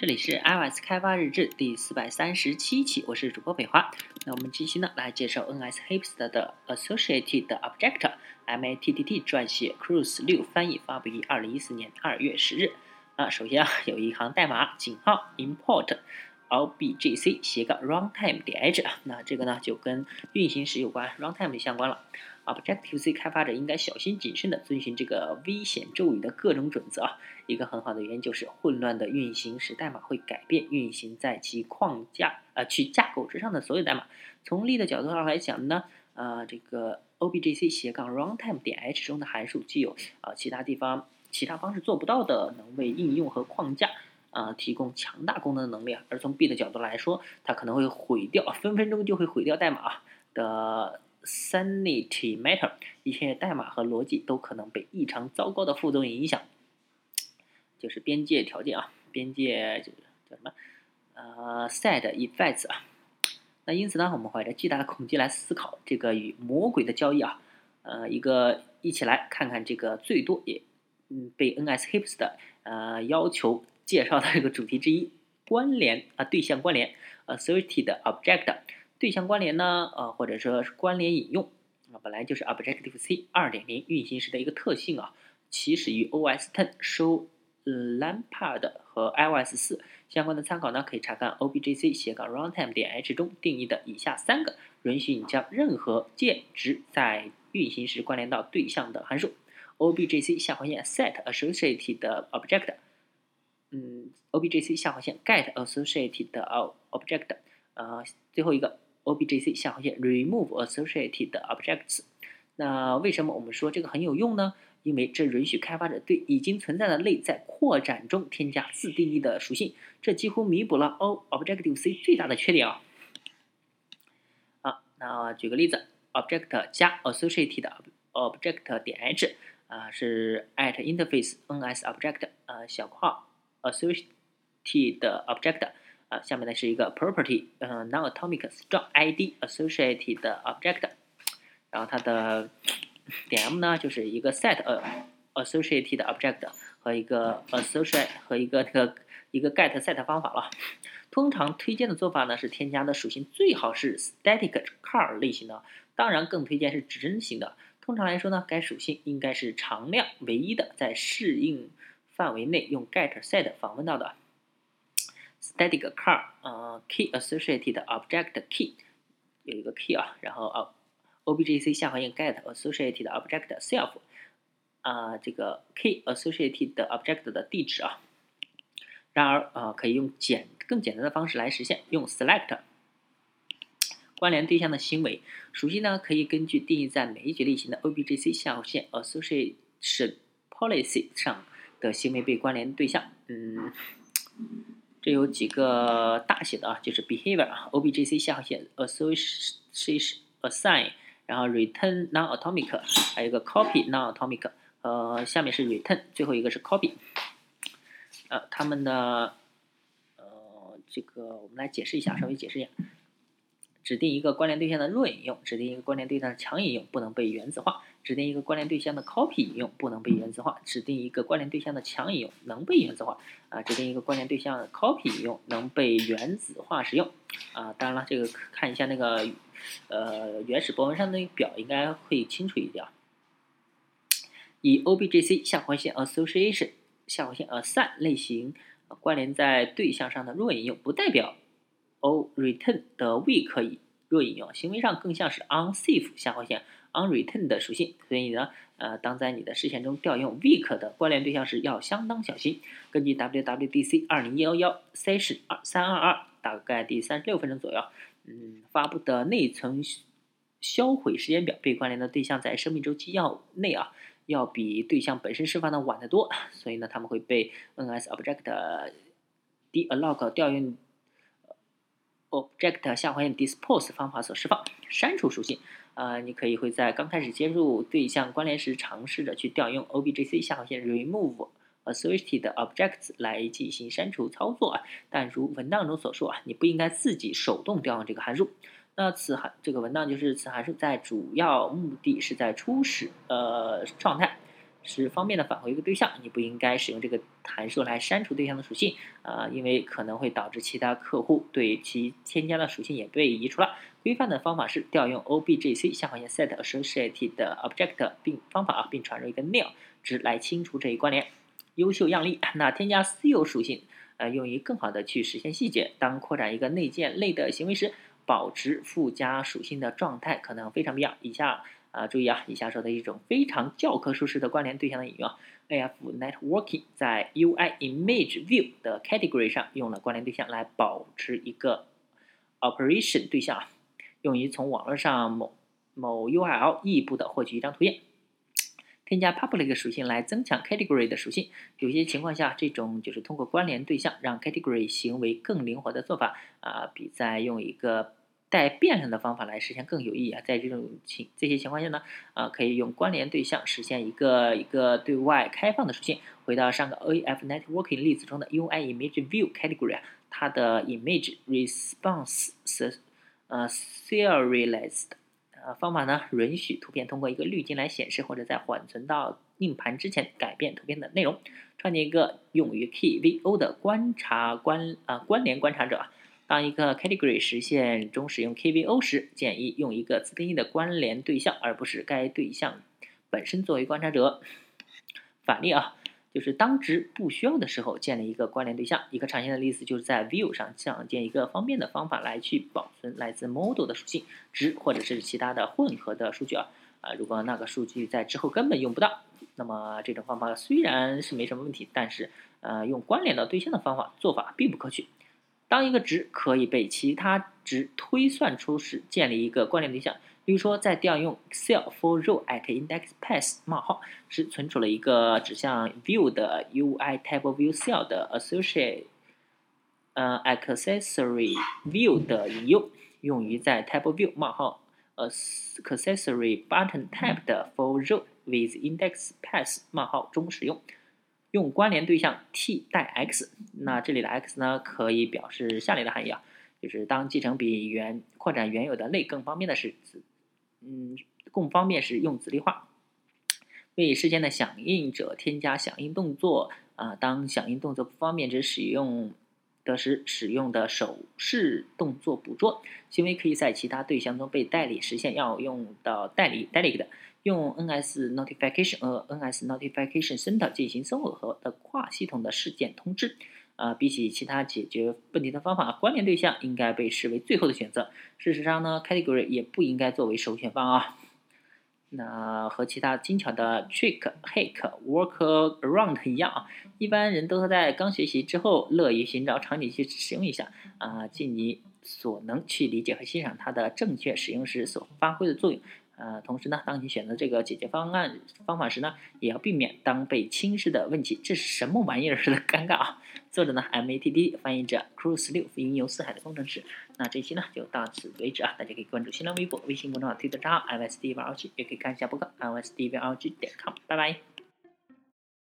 这里是 iOS 开发日志第四百三十七期，我是主播北华。那我们这期呢来介绍 NSHipster 的 Associated Object，MATTT 撰写，Cruise 六翻译，发布于二零一四年二月十日。啊，首先啊有一行代码井号 import objc 斜杠 runtime 点 h，那这个呢就跟运行时有关，runtime 相关了。Objective C 开发者应该小心谨慎地遵循这个危险咒语的各种准则啊。一个很好的原因就是混乱的运行时代码会改变运行在其框架呃其架构之上的所有代码。从力的角度上来讲呢，呃，这个 objc 斜杠 runtime 点 h 中的函数具有啊其他地方其他方式做不到的，能为应用和框架啊提供强大功能的能力。而从 B 的角度来说，它可能会毁掉，分分钟就会毁掉代码的。Sanity matter，一些代码和逻辑都可能被异常糟糕的副作用影响，就是边界条件啊，边界就叫什么？呃，side effects 啊。那因此呢，我们怀着巨大的恐惧来思考这个与魔鬼的交易啊，呃，一个一起来看看这个最多也嗯被 NS Hips 的呃要求介绍的这个主题之一——关联啊，对象关联，associated object。对象关联呢，呃，或者说是关联引用啊，本来就是 Objective C 二点零运行时的一个特性啊。起始于 OS Ten 收 Lampard 和 iOS 四相关的参考呢，可以查看 Objc 斜杠 Runtime 点 h 中定义的以下三个允许你将任何键值在运行时关联到对象的函数：Objc 下划线 Set Associated Object，嗯，Objc 下划线 Get Associated Object，呃，最后一个。Objc 下划线 remove associated objects。那为什么我们说这个很有用呢？因为这允许开发者对已经存在的类在扩展中添加自定义的属性，这几乎弥补了 O Objective C 最大的缺点啊。啊，那举个例子，object 加 associated object 点 h 啊是 at interface ns object 啊小括号 associated object。啊，下面呢是一个 property，嗯，non-atomic strong ID associated object，然后它的点 m 呢就是一个 set associated object 和一个 associate 和一个那个一个 get set 方法了。通常推荐的做法呢是添加的属性最好是 static car 类型的，当然更推荐是指针型的。通常来说呢，该属性应该是常量唯一的，在适应范围内用 get set 访问到的。Static car，呃，key associated object key 有一个 key 啊，然后啊，objc 下划线 get associated object self，啊，这个 key associated object 的地址啊，然而啊，可以用简更简单的方式来实现，用 select 关联对象的行为熟悉呢，可以根据定义在每一级类型的 objc 下划线 association policy 上的行为被关联对象，嗯。这有几个大写的啊，就是 behavior 啊，objc 下划线 association assign，然后 return non-atomic，还有一个 copy non-atomic，呃，下面是 return，最后一个是 copy，呃，它们的呃，这个我们来解释一下，稍微解释一下。指定一个关联对象的弱引用，指定一个关联对象的强引用不能被原子化；指定一个关联对象的 copy 引用不能被原子化；指定一个关联对象的强引用能被原子化。啊，指定一个关联对象 copy 引用能被原子化使用。啊，当然了，这个看一下那个呃原始博文上的表应该会清楚一点。以 objc 下划线 association 下划线 assign 类型关联在对象上的弱引用，不代表。O return 的 weak 引弱引用，行为上更像是 unsafe 下划线 unreturn 的属性，所以呢，呃，当在你的视线中调用 weak 的关联对象时，要相当小心。根据 WWDC 二零幺幺 session 二三二二，大概第三十六分钟左右，嗯，发布的内存销毁时间表，被关联的对象在生命周期要内啊，要比对象本身释放的晚得多，所以呢，他们会被 NS object dealloc 调用。Object 下划线 dispose 方法所释放删除属性，呃，你可以会在刚开始接入对象关联时，尝试着去调用 Objc 下划线 remove associated objects 来进行删除操作啊。但如文档中所说啊，你不应该自己手动调用这个函数。那此函这个文档就是此函数在主要目的是在初始呃状态，是方便的返回一个对象，你不应该使用这个函数来删除对象的属性啊，因为可能会导致其他客户对其添加的属性也被移除了。规范的方法是调用 objc 下划线 set associated object 并方法啊，并传入一个 nil 值来清除这一关联。优秀样例，那添加私有属性，呃，用于更好的去实现细节。当扩展一个内建类的行为时，保持附加属性的状态可能非常必要。以下。啊，注意啊！以下说的一种非常教科书式的关联对象的引用，AF Networking 在 UI Image View 的 category 上用了关联对象来保持一个 operation 对象啊，用于从网络上某某 URL 异步的获取一张图片。添加 public 属性来增强 category 的属性，有些情况下，这种就是通过关联对象让 category 行为更灵活的做法啊，比在用一个带变量的方法来实现更有意义啊！在这种情这些情况下呢，啊，可以用关联对象实现一个一个对外开放的属性。回到上个 AF Networking 例子中的 UI Image View Category 啊，它的 Image Response 呃 Serialized 呃方法呢，允许图片通过一个滤镜来显示，或者在缓存到硬盘之前改变图片的内容。创建一个用于 KVO 的观察关啊关联观察者。当一个 category 实现中使用 KVO 时，建议用一个自定义的关联对象，而不是该对象本身作为观察者。反例啊，就是当值不需要的时候，建立一个关联对象。一个常见的例子就是在 View 上想建一个方便的方法来去保存来自 model 的属性值，或者是其他的混合的数据啊。啊，如果那个数据在之后根本用不到，那么这种方法虽然是没什么问题，但是呃，用关联的对象的方法做法并不可取。当一个值可以被其他值推算出时，建立一个关联对象。比如说，在调用 Excel for row at index path 冒号时，存储了一个指向 view 的 UI table view cell 的 associate 呃 accessory view 的引用，用于在 table view 冒号 accessory button type 的 for row with index path 冒号中使用。用关联对象替代 x，那这里的 x 呢，可以表示下列的含义啊，就是当继承比原扩展原有的类更方便的是子，嗯，更方便时用子例化，为事件的响应者添加响应动作啊，当响应动作不方便时使用的时，使用的手势动作捕捉行为可以在其他对象中被代理实现，要用到代理 delegate。用 NS Notification 和 NS Notification Center 进行综合的跨系统的事件通知。啊，比起其他解决问题的方法，关联对象应该被视为最后的选择。事实上呢，Category 也不应该作为首选方啊。那和其他精巧的 Trick、Hack、Workaround 一样啊，一般人都在刚学习之后，乐于寻找场景去使用一下啊，尽你所能去理解和欣赏它的正确使用时所发挥的作用。呃，同时呢，当你选择这个解决方案方法时呢，也要避免当被轻视的问题这是什么玩意儿似的尴尬啊。作者呢，MATD 翻译者，Cruise 六云游四海的工程师。那这期呢就到此为止啊，大家可以关注新浪微博、微信公众号推特账号 msdvlg 也可以看一下博客 msdvlg 点 com 拜拜。